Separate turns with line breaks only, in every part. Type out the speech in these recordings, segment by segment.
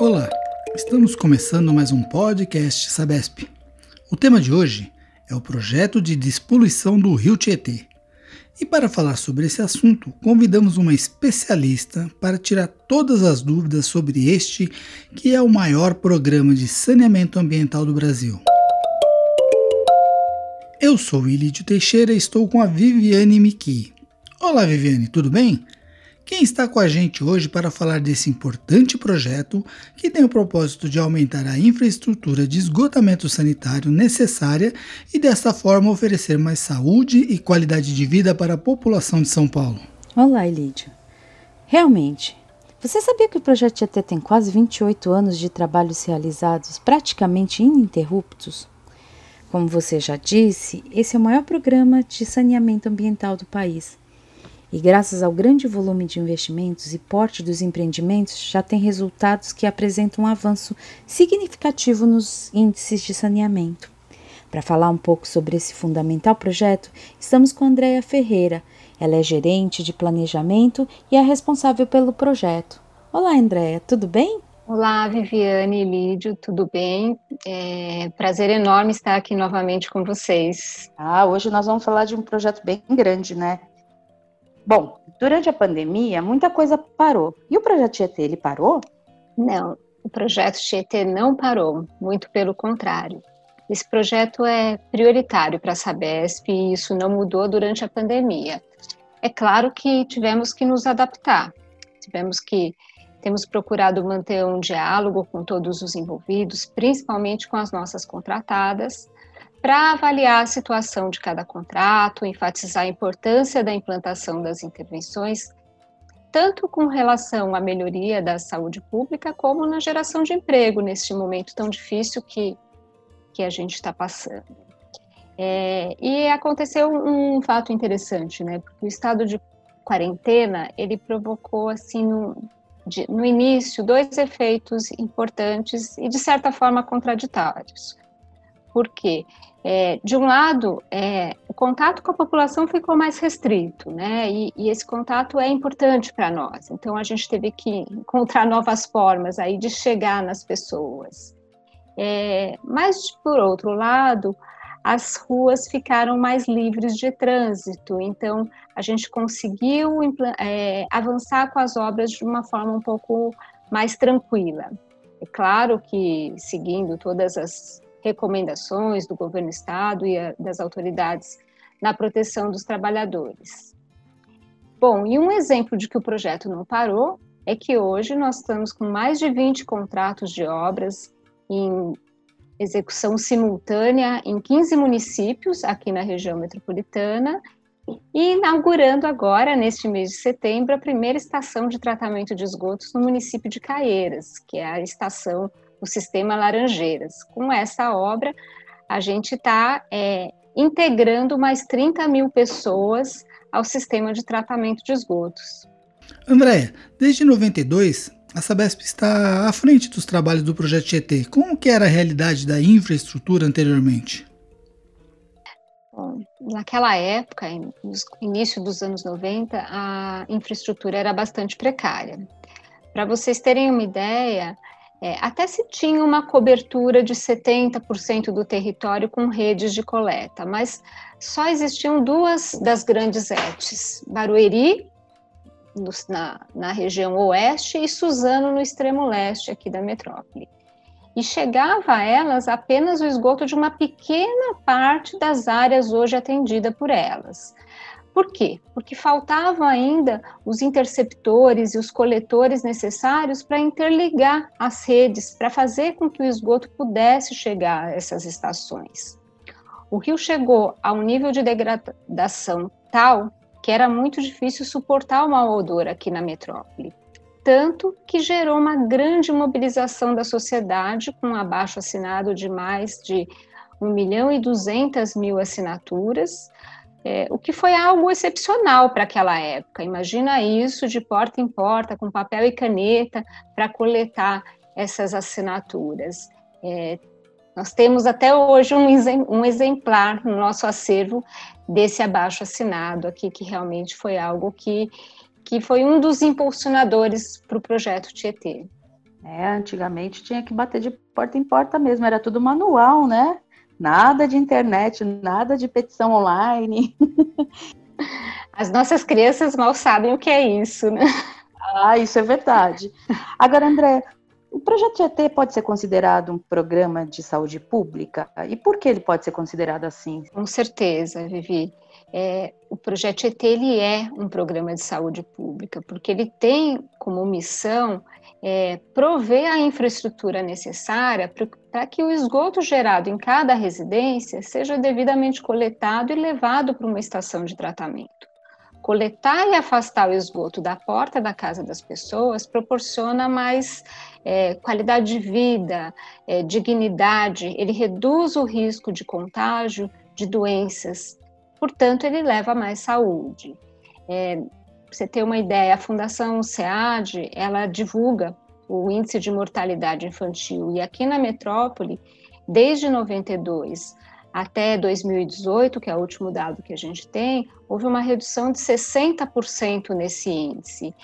Olá, estamos começando mais um podcast Sabesp. O tema de hoje é o projeto de despoluição do Rio Tietê. E para falar sobre esse assunto, convidamos uma especialista para tirar todas as dúvidas sobre este, que é o maior programa de saneamento ambiental do Brasil. Eu sou Ilídio Teixeira e estou com a Viviane Miki. Olá, Viviane, tudo bem? Quem está com a gente hoje para falar desse importante projeto que tem o propósito de aumentar a infraestrutura de esgotamento sanitário necessária e desta forma oferecer mais saúde e qualidade de vida para a população de São Paulo.
Olá, Elídio. Realmente, você sabia que o projeto Tietê tem quase 28 anos de trabalhos realizados praticamente ininterruptos? Como você já disse, esse é o maior programa de saneamento ambiental do país e, graças ao grande volume de investimentos e porte dos empreendimentos, já tem resultados que apresentam um avanço significativo nos índices de saneamento. Para falar um pouco sobre esse fundamental projeto, estamos com Andréia Ferreira. Ela é gerente de planejamento e é responsável pelo projeto. Olá, Andréia, tudo bem?
Olá, Viviane e Lídio, tudo bem? É prazer enorme estar aqui novamente com vocês.
Ah, hoje nós vamos falar de um projeto bem grande, né? Bom, durante a pandemia, muita coisa parou. E o projeto Tietê, ele parou?
Não, o projeto Tietê não parou, muito pelo contrário. Esse projeto é prioritário para a Sabesp e isso não mudou durante a pandemia. É claro que tivemos que nos adaptar, tivemos que temos procurado manter um diálogo com todos os envolvidos, principalmente com as nossas contratadas, para avaliar a situação de cada contrato, enfatizar a importância da implantação das intervenções, tanto com relação à melhoria da saúde pública, como na geração de emprego neste momento tão difícil que, que a gente está passando. É, e aconteceu um fato interessante, né? Porque o estado de quarentena ele provocou assim de, no início dois efeitos importantes e de certa forma contraditórios. Por quê? É, de um lado, é, o contato com a população ficou mais restrito, né? E, e esse contato é importante para nós. Então, a gente teve que encontrar novas formas aí de chegar nas pessoas. É, mas, por outro lado, as ruas ficaram mais livres de trânsito. Então, a gente conseguiu é, avançar com as obras de uma forma um pouco mais tranquila. É claro que, seguindo todas as recomendações do governo estado e a, das autoridades na proteção dos trabalhadores. Bom, e um exemplo de que o projeto não parou é que hoje nós estamos com mais de 20 contratos de obras em execução simultânea em 15 municípios aqui na região metropolitana e inaugurando agora, neste mês de setembro, a primeira estação de tratamento de esgotos no município de Caieiras, que é a estação o sistema Laranjeiras. Com essa obra, a gente está é, integrando mais 30 mil pessoas ao sistema de tratamento de esgotos.
Andréia, desde 92, a Sabesp está à frente dos trabalhos do projeto Tietê. Como que era a realidade da infraestrutura anteriormente?
Bom, naquela época, no início dos anos 90, a infraestrutura era bastante precária. Para vocês terem uma ideia, é, até se tinha uma cobertura de 70% do território com redes de coleta, mas só existiam duas das grandes ETs, Barueri, no, na, na região oeste, e Suzano, no extremo leste aqui da metrópole. E chegava a elas apenas o esgoto de uma pequena parte das áreas hoje atendida por elas. Por quê? Porque faltavam ainda os interceptores e os coletores necessários para interligar as redes, para fazer com que o esgoto pudesse chegar a essas estações. O rio chegou a um nível de degradação tal que era muito difícil suportar o mau odor aqui na metrópole. Tanto que gerou uma grande mobilização da sociedade, com um abaixo assinado de mais de 1 milhão e 200 mil assinaturas, é, o que foi algo excepcional para aquela época. Imagina isso de porta em porta, com papel e caneta, para coletar essas assinaturas. É, nós temos até hoje um, exemplar no nosso acervo desse abaixo assinado aqui, que realmente foi algo que, que foi um dos impulsionadores para o projeto Tietê.
É, antigamente tinha que bater de porta em porta mesmo, era tudo manual, né? Nada de internet, nada de petição online.
As nossas crianças mal sabem o que é isso, né?
Ah, isso é verdade. Agora, André, o projeto Tietê pode ser considerado um programa de saúde pública? E por que ele pode ser considerado assim?
Com certeza, Vivi. É, o projeto Tietê ele é um programa de saúde pública, porque ele tem como missão é, prover a infraestrutura necessária para que o esgoto gerado em cada residência seja devidamente coletado e levado para uma estação de tratamento. Coletar e afastar o esgoto da porta da casa das pessoas proporciona mais é, qualidade de vida, é, dignidade, ele reduz o risco de contágio de doenças, portanto, ele leva mais saúde. É, você ter uma ideia, a Fundação SEAD, ela divulga o índice de mortalidade infantil e aqui na metrópole, desde 92 até 2018, que é o último dado que a gente tem, houve uma redução de 60% nesse índice.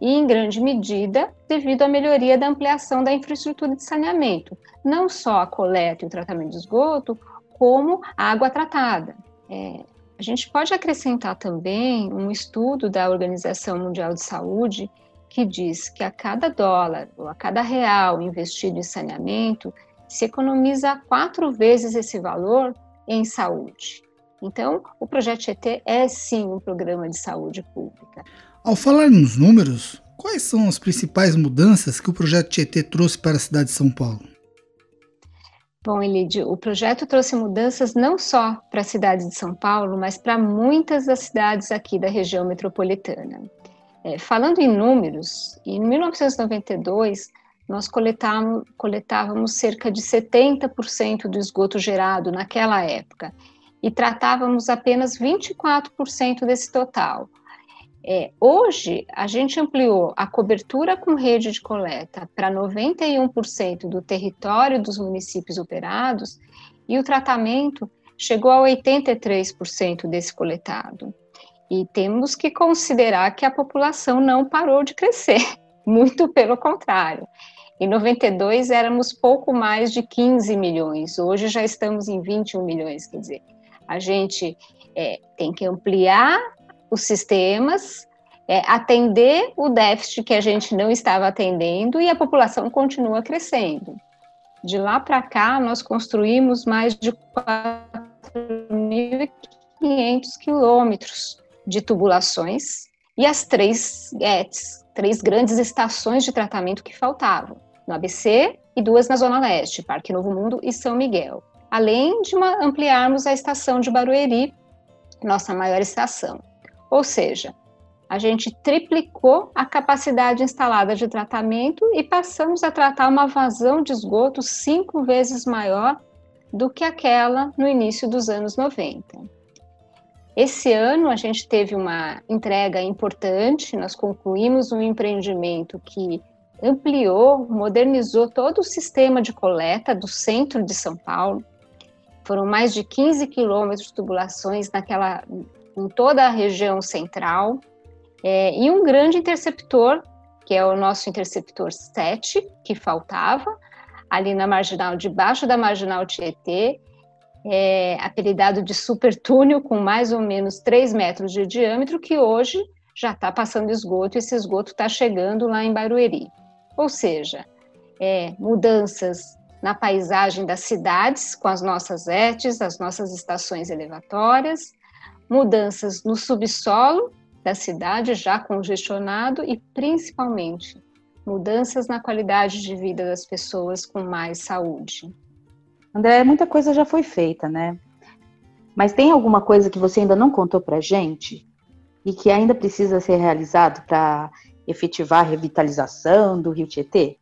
E em grande medida devido à melhoria da ampliação da infraestrutura de saneamento, não só a coleta e o tratamento de esgoto, como a água tratada. É, a gente pode acrescentar também um estudo da Organização Mundial de Saúde que diz que a cada dólar ou a cada real investido em saneamento, se economiza quatro vezes esse valor em saúde. Então, o Projeto ET é sim um programa de saúde pública.
Ao falar nos números, quais são as principais mudanças que o Projeto Tietê trouxe para a cidade de São Paulo?
Bom, Elidio, o projeto trouxe mudanças não só para a cidade de São Paulo, mas para muitas das cidades aqui da região metropolitana. É, falando em números, em 1992, nós coletávamos, coletávamos cerca de 70% do esgoto gerado naquela época e tratávamos apenas 24% desse total. É, hoje, a gente ampliou a cobertura com rede de coleta para 91% do território dos municípios operados e o tratamento chegou a 83% desse coletado. E temos que considerar que a população não parou de crescer, muito pelo contrário. Em 92 éramos pouco mais de 15 milhões, hoje já estamos em 21 milhões, quer dizer, a gente é, tem que ampliar os sistemas, é, atender o déficit que a gente não estava atendendo e a população continua crescendo. De lá para cá, nós construímos mais de 4.500 quilômetros de tubulações e as três GETs, três grandes estações de tratamento que faltavam, no ABC e duas na Zona Leste, Parque Novo Mundo e São Miguel. Além de uma, ampliarmos a estação de Barueri, nossa maior estação. Ou seja, a gente triplicou a capacidade instalada de tratamento e passamos a tratar uma vazão de esgoto cinco vezes maior do que aquela no início dos anos 90. Esse ano a gente teve uma entrega importante, nós concluímos um empreendimento que ampliou, modernizou todo o sistema de coleta do centro de São Paulo. Foram mais de 15 quilômetros de tubulações naquela, em toda a região central, é, e um grande interceptor, que é o nosso interceptor 7, que faltava, ali na marginal, debaixo da marginal Tietê, é, apelidado de super túnel, com mais ou menos 3 metros de diâmetro, que hoje já está passando esgoto, e esse esgoto está chegando lá em Barueri. Ou seja, é, mudanças na paisagem das cidades, com as nossas ETs, as nossas estações elevatórias, mudanças no subsolo da cidade já congestionado e, principalmente, mudanças na qualidade de vida das pessoas com mais saúde.
André, muita coisa já foi feita, né? Mas tem alguma coisa que você ainda não contou para gente e que ainda precisa ser realizado para efetivar a revitalização do Rio Tietê?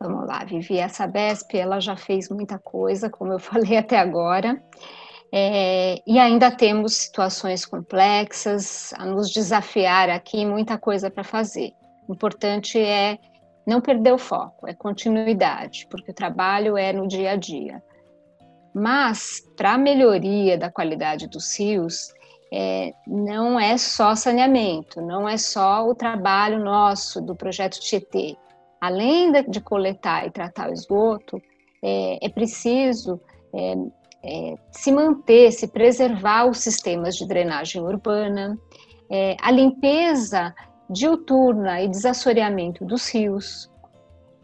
Vamos lá, Vivi, a Sabesp ela já fez muita coisa, como eu falei até agora, é, e ainda temos situações complexas a nos desafiar aqui, muita coisa para fazer. O importante é não perder o foco, é continuidade, porque o trabalho é no dia a dia. Mas, para a melhoria da qualidade dos rios, é, não é só saneamento, não é só o trabalho nosso do projeto Tietê, além de coletar e tratar o esgoto, é, é preciso é, é, se manter, se preservar os sistemas de drenagem urbana, é, a limpeza diuturna e desassoreamento dos rios.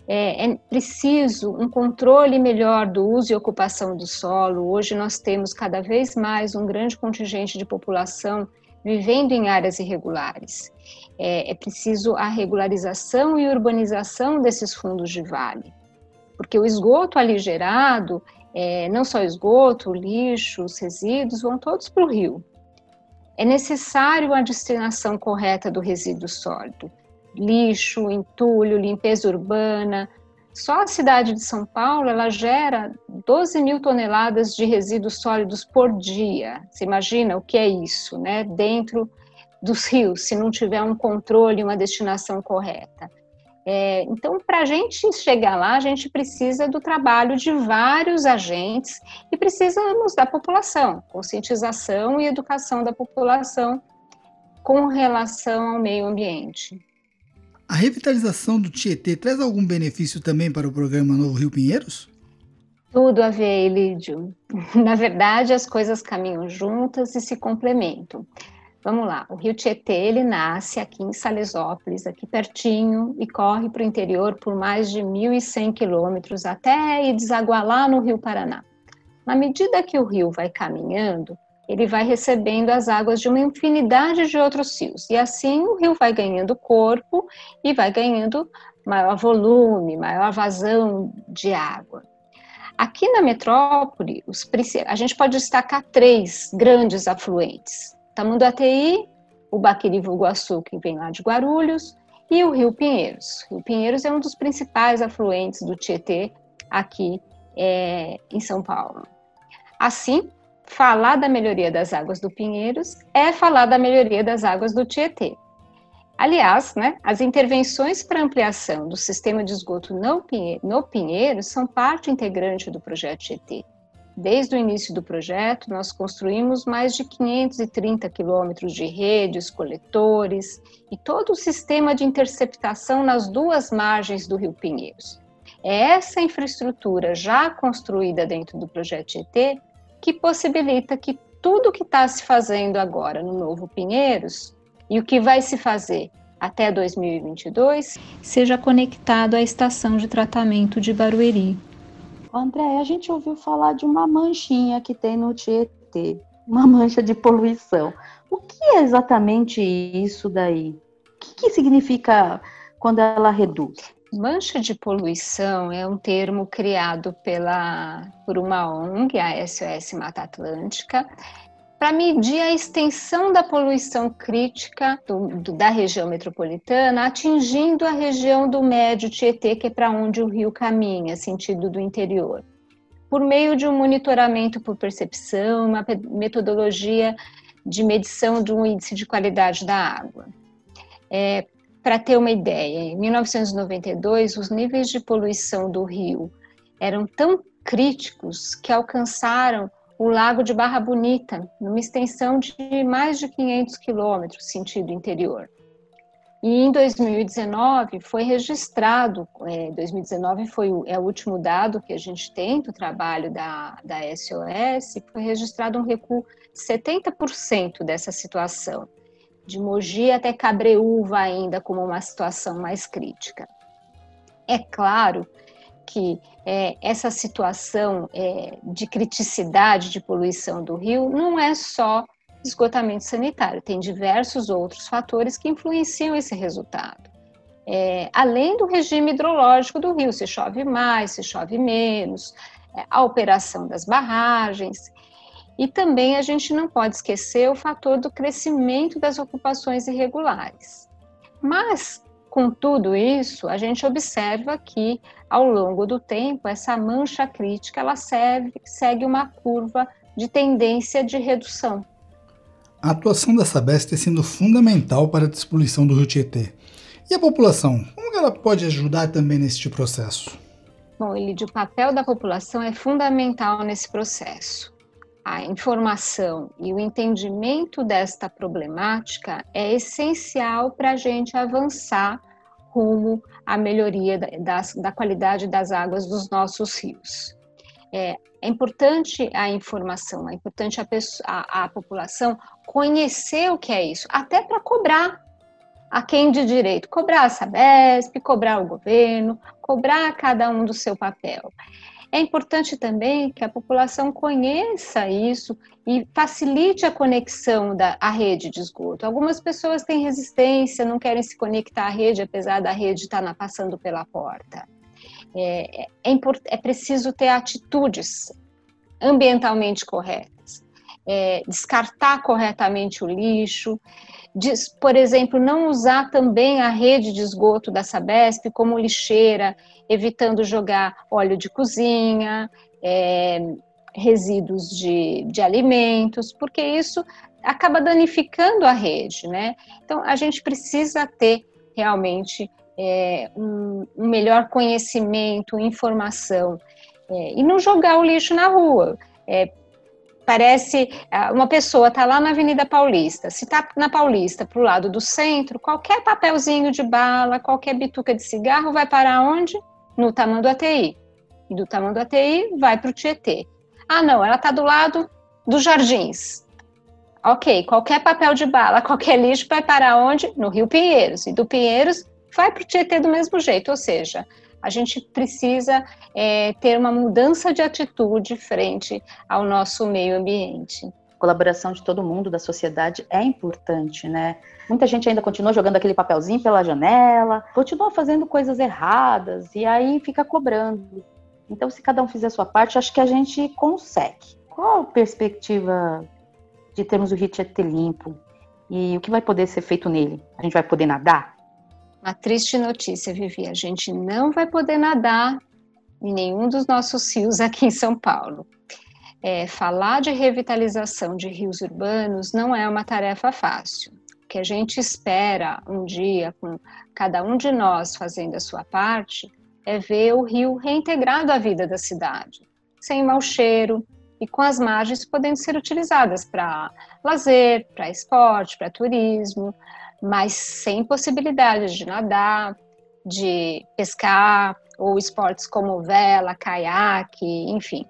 É, é, preciso um controle melhor do uso e ocupação do solo. Hoje nós temos cada vez mais um grande contingente de população vivendo em áreas irregulares. É, é preciso a regularização e urbanização desses fundos de vale, porque o esgoto ali gerado, é, não só esgoto, lixo, os resíduos, vão todos para o rio. É necessário a destinação correta do resíduo sólido, lixo, entulho, limpeza urbana, só a cidade de São Paulo ela gera 12 mil toneladas de resíduos sólidos por dia. Você imagina o que é isso, né? Dentro dos rios, se não tiver um controle, uma destinação correta. É, então, para a gente chegar lá, a gente precisa do trabalho de vários agentes e precisamos da população, conscientização e educação da população com relação ao meio ambiente.
A revitalização do Tietê traz algum benefício também para o programa Novo Rio Pinheiros?
Tudo a ver, Lídio. Na verdade, as coisas caminham juntas e se complementam. Vamos lá, o Rio Tietê, ele nasce aqui em Salesópolis, aqui pertinho, e corre para o interior por mais de 1.100 quilômetros até ir desaguar lá no Rio Paraná. Na medida que o rio vai caminhando, ele vai recebendo as águas de uma infinidade de outros rios. E assim o rio vai ganhando corpo e vai ganhando maior volume, maior vazão de água. Aqui na metrópole, a gente pode destacar três grandes afluentes: Tamanduateí, o Baquiri Vulguaçu, que vem lá de Guarulhos, e o Rio Pinheiros. O Rio Pinheiros é um dos principais afluentes do Tietê aqui é, em São Paulo. Assim, falar da melhoria das águas do Pinheiros é falar da melhoria das águas do Tietê. Aliás, né, as intervenções para ampliação do sistema de esgoto no Pinheiros são parte integrante do projeto Tietê. Desde o início do projeto, nós construímos mais de 530 quilômetros de redes, coletores e todo o sistema de interceptação nas duas margens do Rio Pinheiros. É essa infraestrutura já construída dentro do projeto Tietê que possibilita que tudo que está se fazendo agora no Novo Pinheiros e o que vai se fazer até 2022 seja conectado à estação de tratamento de Barueri.
André, a gente ouviu falar de uma manchinha que tem no Tietê, uma mancha de poluição. O que é exatamente isso daí? O que, que significa quando ela reduz?
Mancha de poluição é um termo criado pela, por uma ONG, a SOS Mata Atlântica, para medir a extensão da poluição crítica do, do, da região metropolitana, atingindo a região do Médio Tietê, que é para onde o rio caminha, sentido do interior, por meio de um monitoramento por percepção, uma metodologia de medição de um índice de qualidade da água. É, para ter uma ideia, em 1992, os níveis de poluição do rio eram tão críticos que alcançaram o Lago de Barra Bonita, numa extensão de mais de 500 quilômetros, sentido interior. E em 2019 foi registrado, é, 2019 foi o, é o último dado que a gente tem do trabalho da, da SOS, foi registrado um recuo de 70% dessa situação de Mogi até Cabreúva ainda como uma situação mais crítica. É claro que é, essa situação é, de criticidade de poluição do rio não é só esgotamento sanitário, tem diversos outros fatores que influenciam esse resultado. É, além do regime hidrológico do rio, se chove mais, se chove menos, é, a operação das barragens, e também a gente não pode esquecer o fator do crescimento das ocupações irregulares. Mas, com tudo isso, a gente observa que, ao longo do tempo, essa mancha crítica ela serve, segue uma curva de tendência de redução.
A atuação da Sabesp tem sido fundamental para a despoluição do Rio Tietê. E a população, como ela pode ajudar também neste processo?
Bom, Elidio, o papel da população é fundamental nesse processo a informação e o entendimento desta problemática é essencial para a gente avançar rumo à melhoria da, da, da qualidade das águas dos nossos rios. É, é importante a informação, é importante a, pessoa, a, a população conhecer o que é isso, até para cobrar a quem de direito, cobrar a Sabesp, cobrar o governo, cobrar cada um do seu papel. É importante também que a população conheça isso e facilite a conexão da à rede de esgoto. Algumas pessoas têm resistência, não querem se conectar à rede, apesar da rede estar na, passando pela porta. É, é, é, é preciso ter atitudes ambientalmente corretas, é, descartar corretamente o lixo, por exemplo, não usar também a rede de esgoto da Sabesp como lixeira, evitando jogar óleo de cozinha, é, resíduos de, de alimentos, porque isso acaba danificando a rede, né? Então, a gente precisa ter realmente é, um, um, melhor conhecimento, informação, é, e não jogar o lixo na rua. É, Parece ah, uma pessoa está lá na Avenida Paulista, se está na Paulista para o lado do centro, qualquer papelzinho de bala, qualquer bituca de cigarro vai para onde? No tamanho do ATI. E do tamanho do ATI vai para o Tietê. Ah, não, ela está do lado dos jardins. Ok, qualquer papel de bala, qualquer lixo vai para onde? No Rio Pinheiros. E do Pinheiros vai para o Tietê do mesmo jeito. Ou seja, a gente precisa é, ter uma mudança de atitude frente ao nosso meio ambiente.
A colaboração de todo mundo, da sociedade, é importante, né? Muita gente ainda continua jogando aquele papelzinho pela janela, continua fazendo coisas erradas e aí fica cobrando. Então, se cada um fizer a sua parte, acho que a gente consegue. Qual a perspectiva de termos o Rio Tietê limpo? E o que vai poder ser feito nele? A gente vai poder nadar?
Uma triste notícia, Vivi, a gente não vai poder nadar em nenhum dos nossos rios aqui em São Paulo. É, falar de revitalização de rios urbanos não é uma tarefa fácil. O que a gente espera um dia, com cada um de nós fazendo a sua parte, é ver o rio reintegrado à vida da cidade, sem mau cheiro e com as margens podendo ser utilizadas para lazer, para esporte, para turismo, mas sem possibilidade de nadar, de pescar, ou esportes como vela, caiaque, enfim.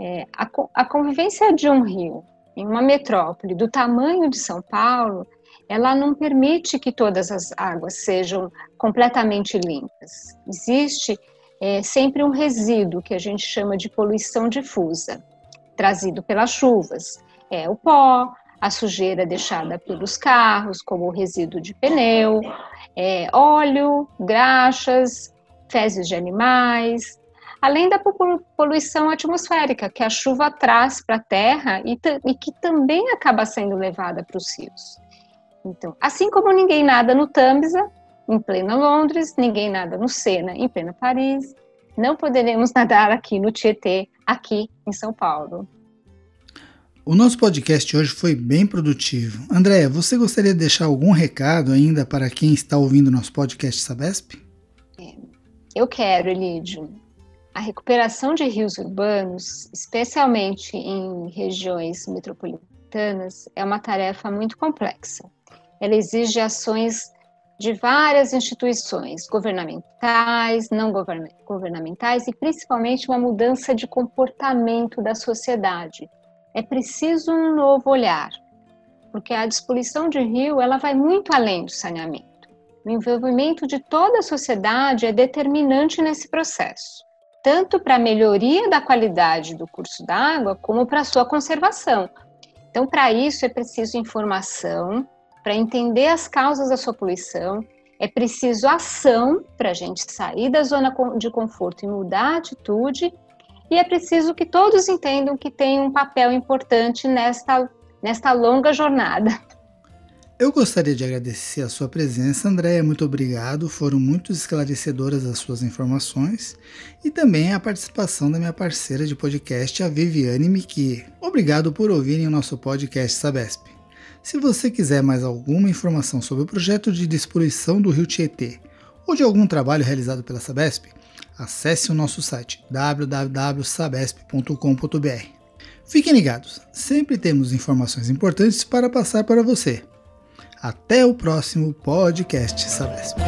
É, a, a convivência de um rio em uma metrópole do tamanho de São Paulo, ela não permite que todas as águas sejam completamente limpas. Existe é, sempre um resíduo que a gente chama de poluição difusa, trazido pelas chuvas. É o pó, a sujeira deixada pelos carros, como o resíduo de pneu, é, óleo, graxas, fezes de animais, além da poluição atmosférica que a chuva traz para a terra e, e, que também acaba sendo levada para os rios. Então, assim como ninguém nada no Tamisa, em plena Londres, ninguém nada no Sena, em plena Paris, não poderemos nadar aqui no Tietê, aqui em São Paulo.
O nosso podcast hoje foi bem produtivo. Andréia, você gostaria de deixar algum recado ainda para quem está ouvindo nosso podcast Sabesp?
É, eu quero, Elídio. A recuperação de rios urbanos, especialmente em regiões metropolitanas, é uma tarefa muito complexa. Ela exige ações de várias instituições governamentais, não governamentais e principalmente uma mudança de comportamento da sociedade é preciso um novo olhar, porque a despoluição de rio ela vai muito além do saneamento. O envolvimento de toda a sociedade é determinante nesse processo, tanto para a melhoria da qualidade do curso d'água, como para a sua conservação. Então, para isso é preciso informação, para entender as causas da sua poluição, é preciso ação para a gente sair da zona de conforto e mudar a atitude, e é preciso que todos entendam que tem um papel importante nesta, nesta longa jornada.
Eu gostaria de agradecer a sua presença, Andréia. Muito obrigado. Foram muito esclarecedoras as suas informações e também a participação da minha parceira de podcast, a Viviane Miki. Obrigado por ouvirem o nosso podcast Sabesp. Se você quiser mais alguma informação sobre o projeto de despoluição do Rio Tietê ou de algum trabalho realizado pela Sabesp, acesse o nosso site www.sabesp.com.br. Fiquem ligados, sempre temos informações importantes para passar para você. Até o próximo podcast Sabesp.